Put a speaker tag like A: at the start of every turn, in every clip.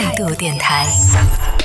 A: 态度电台。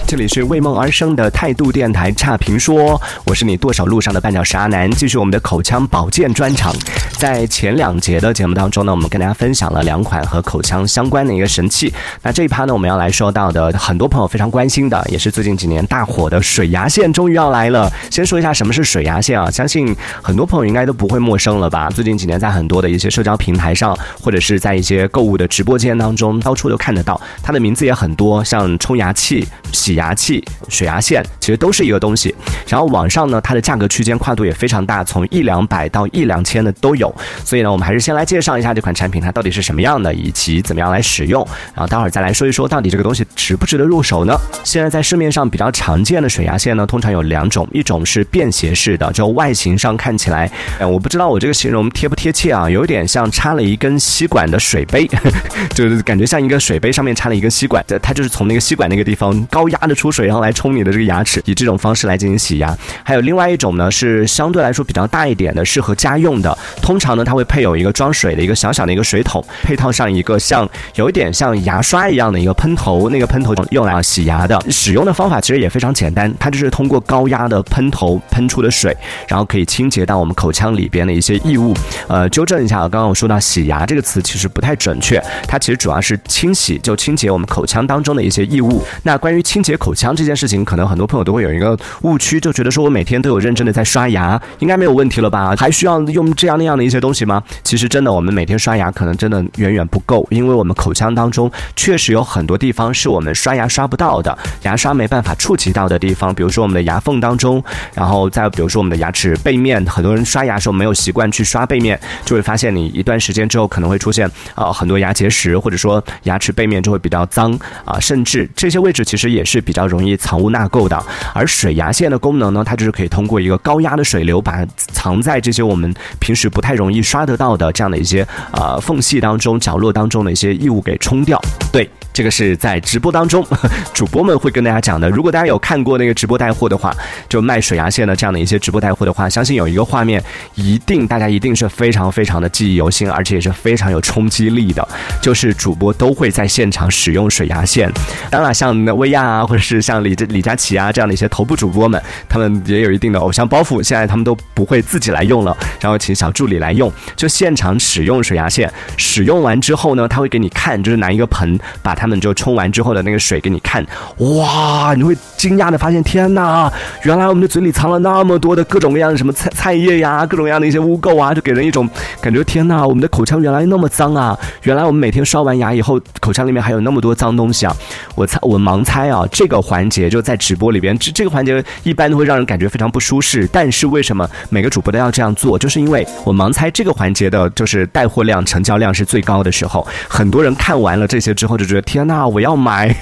B: 这里是为梦而生的态度电台差评说，我是你剁手路上的绊脚石阿南，继续我们的口腔保健专场。在前两节的节目当中呢，我们跟大家分享了两款和口腔相关的一个神器。那这一趴呢，我们要来说到的，很多朋友非常关心的，也是最近几年大火的水牙线，终于要来了。先说一下什么是水牙线啊，相信很多朋友应该都不会陌生了吧？最近几年在很多的一些社交平台上，或者是在一些购物的直播间当中，到处都看得到。它的名字也很多，像冲牙器、洗牙器、水牙线，其实都是一个东西。然后网上呢，它的价格区间跨度也非常大，从一两百到一两千的都有。所以呢，我们还是先来介绍一下这款产品它到底是什么样的，以及怎么样来使用。然后待会儿再来说一说到底这个东西值不值得入手呢？现在在市面上比较常见的水牙线呢，通常有两种，一种是便携式的，就外形上看起来，呃，我不知道我这个形容贴不贴切啊，有点像插了一根吸管的水杯，就是感觉像一个水杯上面插了一根吸管，它就是从那个吸管那个地方高压它的出水，然后来冲你的这个牙齿，以这种方式来进行洗牙。还有另外一种呢，是相对来说比较大一点的，适合家用的，通常呢它会配有一个装水的一个小小的一个水桶，配套上一个像有一点像牙刷一样的一个喷头，那个喷头用来洗牙的。使用的方法其实也非常简单，它就是通过高压的喷头喷出的水，然后可以清洁到我们口腔里边的一些异物。呃，纠正一下啊，刚刚我说到洗牙这个词其实不太准确，它其实主要是清洗，就清洁我们口腔当中的一些异物。那关于清洁口腔这件事情，可能很多朋友都会有一个误区，就觉得说我每天都有认真的在刷牙，应该没有问题了吧？还需要用这样那样的一些东西吗？其实真的，我们每天刷牙可能真的远远不够，因为我们口腔当中确实有很多地方是我们刷牙刷不到的，牙刷没办法触及到的地方，比如说我们的牙缝当中，然后再比如说我们的牙齿背面，很多人刷牙时候没有习惯去刷背面，就会发现你一段时间之后可能会出现啊很多牙结石，或者说牙齿背面就会比较脏啊，甚至这些位置其实也是比较容易藏污纳垢的。而水牙线的功能呢，它就是可以通过一个高压的水流，把藏在这些我们平时不太容易刷得到的这样的一些呃缝隙当中、角落当中的一些异物给冲掉。对，这个是在直播当中 主播们会跟大家讲的。如果大家有看过那个直播带货的话，就卖水牙线的这样的一些直播带货的话，相信有一个画面，一定大家一定是非常非常的记忆犹新，而且也是非常有冲击力的，就是主播都会在现场使用水牙线。当然，像薇娅啊，或者是像李李佳琦啊这样的一些头部主播们，他们也有一定的偶像包袱，现在他们都不会自己来用了，然后请小助理来用，就现场使用水牙线。使用完之后呢，他会给你看，就是拿一个盆把它他们就冲完之后的那个水给你看，哇，你会惊讶的发现，天哪，原来我们的嘴里藏了那么多的各种各样的什么菜菜叶呀，各种各样的一些污垢啊，就给人一种感觉，天哪，我们的口腔原来那么脏啊！原来我们每天刷完牙以后，口腔里面还有那么多脏东西啊！我猜，我盲猜啊，这个环节就在直播里边，这这个环节一般都会让人感觉非常不舒适。但是为什么每个主播都要这样做？就是因为我盲猜这个环节的就是带货量、成交量是最高的时候，很多人看完了这些之后就觉得，天呐，我要买！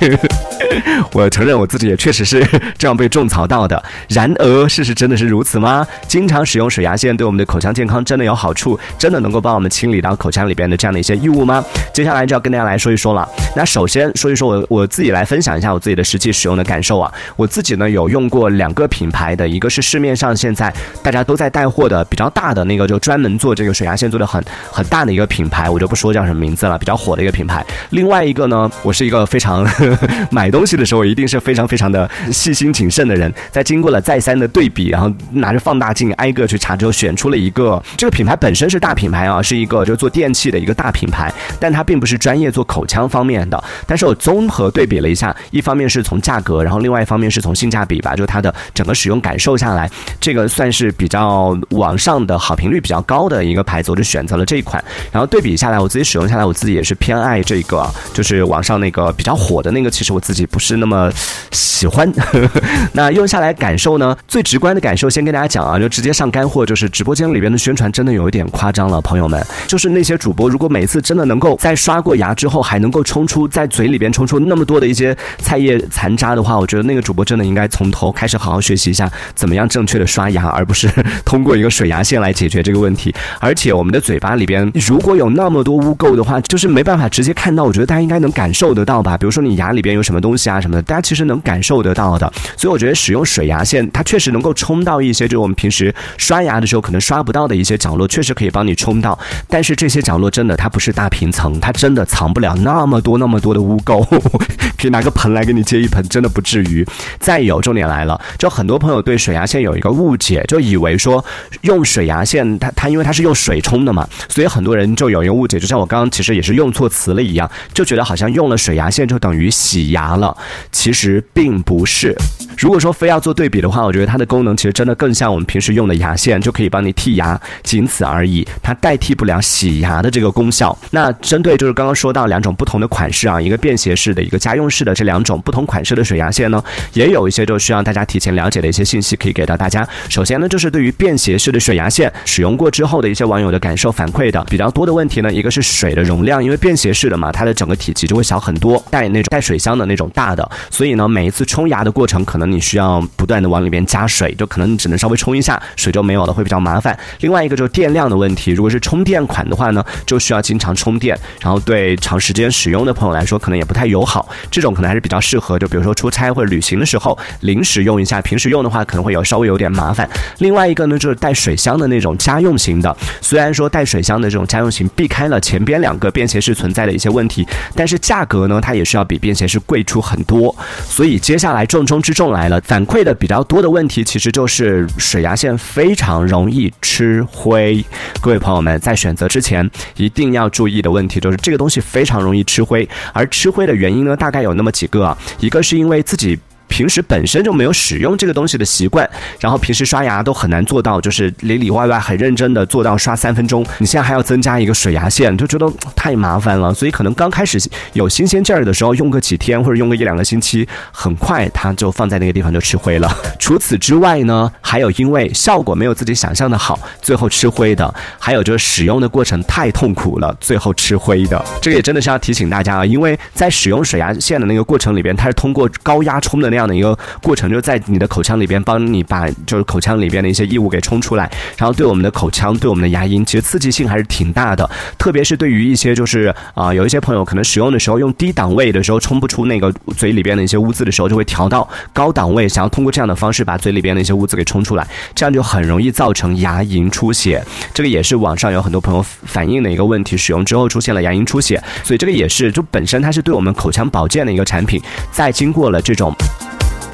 B: 我承认我自己也确实是这样被种草到的。然而，事实真的是如此吗？经常使用水牙线对我们的口腔健康真的有好处？真的能够帮我们清理到口腔里边的这样的一些异物吗？接下来就要跟大家来说一说了。那首先说一说我我自己来分享一下我自己的实际使用的感受啊。我自己呢有用过两个品牌的，一个是市面上现在大家都在带货的比较大的那个，就专门做这个水牙线做的很很大的一个品牌，我就不说叫什么名字了，比较火的一个品牌。另外一个呢，我是一个非常买 买东西的时候一定是非常非常的细心谨慎的人，在经过了再三的对比，然后拿着放大镜挨个去查之后，选出了一个这个品牌本身是大品牌啊，是一个就做电器的一个大品牌，但它并不是专业做口腔方面的。但是我综合对比了一下，一方面是从价格，然后另外一方面是从性价比吧，就它的整个使用感受下来，这个算是比较网上的好评率比较高的一个牌子，我就选择了这一款。然后对比下来，我自己使用下来，我自己也是偏爱这个，就是网上那个比较火的那个，其实我自己自己不是那么喜欢。那用下来感受呢，最直观的感受，先跟大家讲啊，就直接上干货，就是直播间里边的宣传真的有一点夸张了，朋友们。就是那些主播，如果每次真的能够在刷过牙之后，还能够冲出在嘴里边冲出那么多的一些菜叶残渣的话，我觉得那个主播真的应该从头开始好好学习一下，怎么样正确的刷牙，而不是 通过一个水牙线来解决这个问题。而且我们的嘴巴里边如果有那么多污垢的话，就是没办法直接看到，我觉得大家应该能感受得到吧？比如说你牙里边有什么东西。啊什么的，大家其实能感受得到的。所以我觉得使用水牙线，它确实能够冲到一些就是我们平时刷牙的时候可能刷不到的一些角落，确实可以帮你冲到。但是这些角落真的它不是大平层，它真的藏不了那么多那么多的污垢。可以拿个盆来给你接一盆，真的不至于。再有，重点来了，就很多朋友对水牙线有一个误解，就以为说用水牙线，它它因为它是用水冲的嘛，所以很多人就有一个误解，就像我刚刚其实也是用错词了一样，就觉得好像用了水牙线就等于洗牙了，其实并不是。如果说非要做对比的话，我觉得它的功能其实真的更像我们平时用的牙线，就可以帮你剔牙，仅此而已。它代替不了洗牙的这个功效。那针对就是刚刚说到两种不同的款式啊，一个便携式的，一个家用式的这两种不同款式的水牙线呢，也有一些就需要大家提前了解的一些信息可以给到大家。首先呢，就是对于便携式的水牙线使用过之后的一些网友的感受反馈的比较多的问题呢，一个是水的容量，因为便携式的嘛，它的整个体积就会小很多，带那种带水箱的那种大的，所以呢，每一次冲牙的过程可能。你需要不断的往里边加水，就可能你只能稍微冲一下，水就没有了，会比较麻烦。另外一个就是电量的问题，如果是充电款的话呢，就需要经常充电，然后对长时间使用的朋友来说，可能也不太友好。这种可能还是比较适合，就比如说出差或者旅行的时候临时用一下，平时用的话可能会有稍微有点麻烦。另外一个呢，就是带水箱的那种家用型的，虽然说带水箱的这种家用型避开了前边两个便携式存在的一些问题，但是价格呢，它也是要比便携式贵出很多。所以接下来重中之重。来了，反馈的比较多的问题，其实就是水牙线非常容易吃灰。各位朋友们，在选择之前一定要注意的问题，就是这个东西非常容易吃灰。而吃灰的原因呢，大概有那么几个，一个是因为自己。平时本身就没有使用这个东西的习惯，然后平时刷牙都很难做到，就是里里外外很认真的做到刷三分钟。你现在还要增加一个水牙线，就觉得太麻烦了。所以可能刚开始有新鲜劲儿的时候，用个几天或者用个一两个星期，很快它就放在那个地方就吃灰了。除此之外呢，还有因为效果没有自己想象的好，最后吃灰的；还有就是使用的过程太痛苦了，最后吃灰的。这个也真的是要提醒大家啊，因为在使用水牙线的那个过程里边，它是通过高压冲的那样。这样的一个过程，就在你的口腔里边帮你把就是口腔里边的一些异物给冲出来，然后对我们的口腔、对我们的牙龈，其实刺激性还是挺大的。特别是对于一些就是啊，有一些朋友可能使用的时候用低档位的时候冲不出那个嘴里边的一些污渍的时候，就会调到高档位，想要通过这样的方式把嘴里边的一些污渍给冲出来，这样就很容易造成牙龈出血。这个也是网上有很多朋友反映的一个问题，使用之后出现了牙龈出血，所以这个也是就本身它是对我们口腔保健的一个产品，在经过了这种。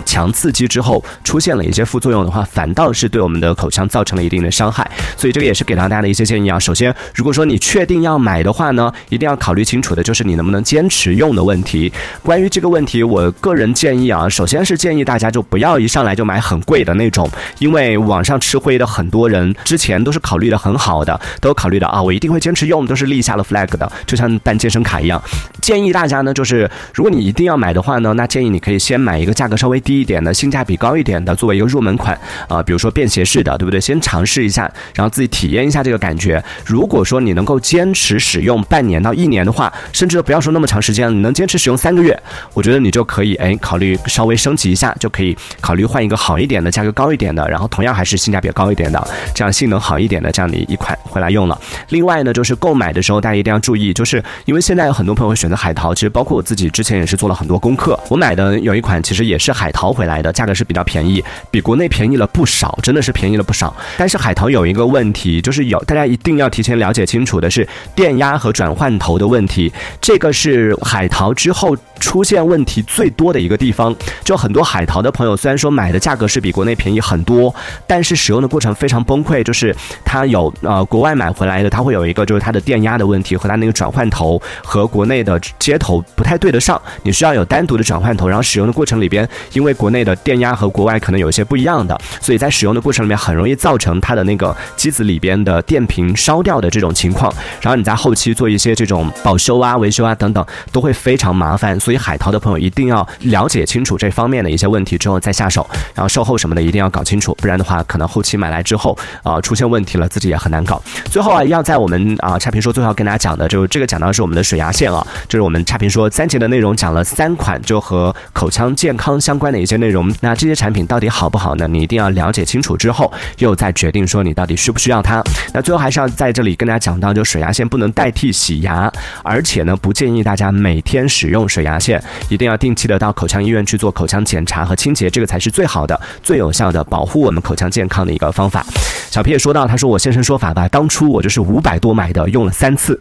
B: 强刺激之后出现了一些副作用的话，反倒是对我们的口腔造成了一定的伤害。所以这个也是给到大家的一些建议啊。首先，如果说你确定要买的话呢，一定要考虑清楚的就是你能不能坚持用的问题。关于这个问题，我个人建议啊，首先是建议大家就不要一上来就买很贵的那种，因为网上吃灰的很多人之前都是考虑的很好的，都考虑的啊，我一定会坚持用，都是立下了 flag 的，就像办健身卡一样。建议大家呢，就是如果你一定要买的话呢，那建议你可以先买一个价格稍微低。一点的性价比高一点的，作为一个入门款啊，比如说便携式的，对不对？先尝试一下，然后自己体验一下这个感觉。如果说你能够坚持使用半年到一年的话，甚至不要说那么长时间，你能坚持使用三个月，我觉得你就可以哎考虑稍微升级一下，就可以考虑换一个好一点的、价格高一点的，然后同样还是性价比高一点的，这样性能好一点的这样的一款回来用了。另外呢，就是购买的时候大家一定要注意，就是因为现在有很多朋友会选择海淘，其实包括我自己之前也是做了很多功课，我买的有一款其实也是海淘。淘回来的价格是比较便宜，比国内便宜了不少，真的是便宜了不少。但是海淘有一个问题，就是有大家一定要提前了解清楚的是电压和转换头的问题，这个是海淘之后出现问题最多的一个地方。就很多海淘的朋友，虽然说买的价格是比国内便宜很多，但是使用的过程非常崩溃，就是它有呃国外买回来的，它会有一个就是它的电压的问题和它那个转换头和国内的接头不太对得上，你需要有单独的转换头，然后使用的过程里边因为。国内的电压和国外可能有一些不一样的，所以在使用的过程里面很容易造成它的那个机子里边的电瓶烧掉的这种情况。然后你在后期做一些这种保修啊、维修啊等等，都会非常麻烦。所以海淘的朋友一定要了解清楚这方面的一些问题之后再下手。然后售后什么的一定要搞清楚，不然的话可能后期买来之后啊出现问题了，自己也很难搞。最后啊，要在我们啊差评说最后要跟大家讲的，就是这个讲到是我们的水牙线啊，就是我们差评说三节的内容讲了三款就和口腔健康相关的。一些内容，那这些产品到底好不好呢？你一定要了解清楚之后，又再决定说你到底需不需要它。那最后还是要在这里跟大家讲到，就水牙线不能代替洗牙，而且呢，不建议大家每天使用水牙现，一定要定期的到口腔医院去做口腔检查和清洁，这个才是最好的、最有效的保护我们口腔健康的一个方法。小皮也说到，他说我现身说法吧，当初我就是五百多买的，用了三次，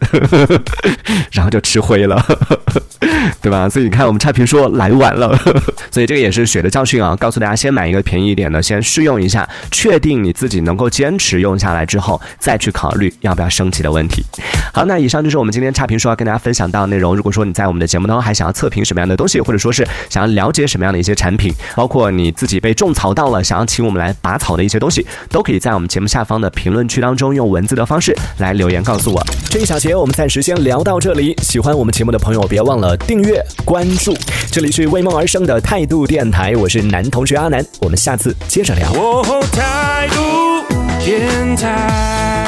B: 然后就吃灰了，对吧？所以你看，我们差评说来晚了，所以这个也是血的教训啊，告诉大家先买一个便宜一点的，先试用一下，确定你自己能够坚持用下来之后，再去考虑要不要升级的问题。好，那以上就是我们今天差评说要跟大家分享到的内容。如果说你在我们的节目当中还想要测测评什么样的东西，或者说是想要了解什么样的一些产品，包括你自己被种草到了，想要请我们来拔草的一些东西，都可以在我们节目下方的评论区当中用文字的方式来留言告诉我。这一小节我们暂时先聊到这里，喜欢我们节目的朋友别忘了订阅关注。这里是为梦而生的态度电台，我是男同学阿南，我们下次接着聊。
A: 哦，态度电台。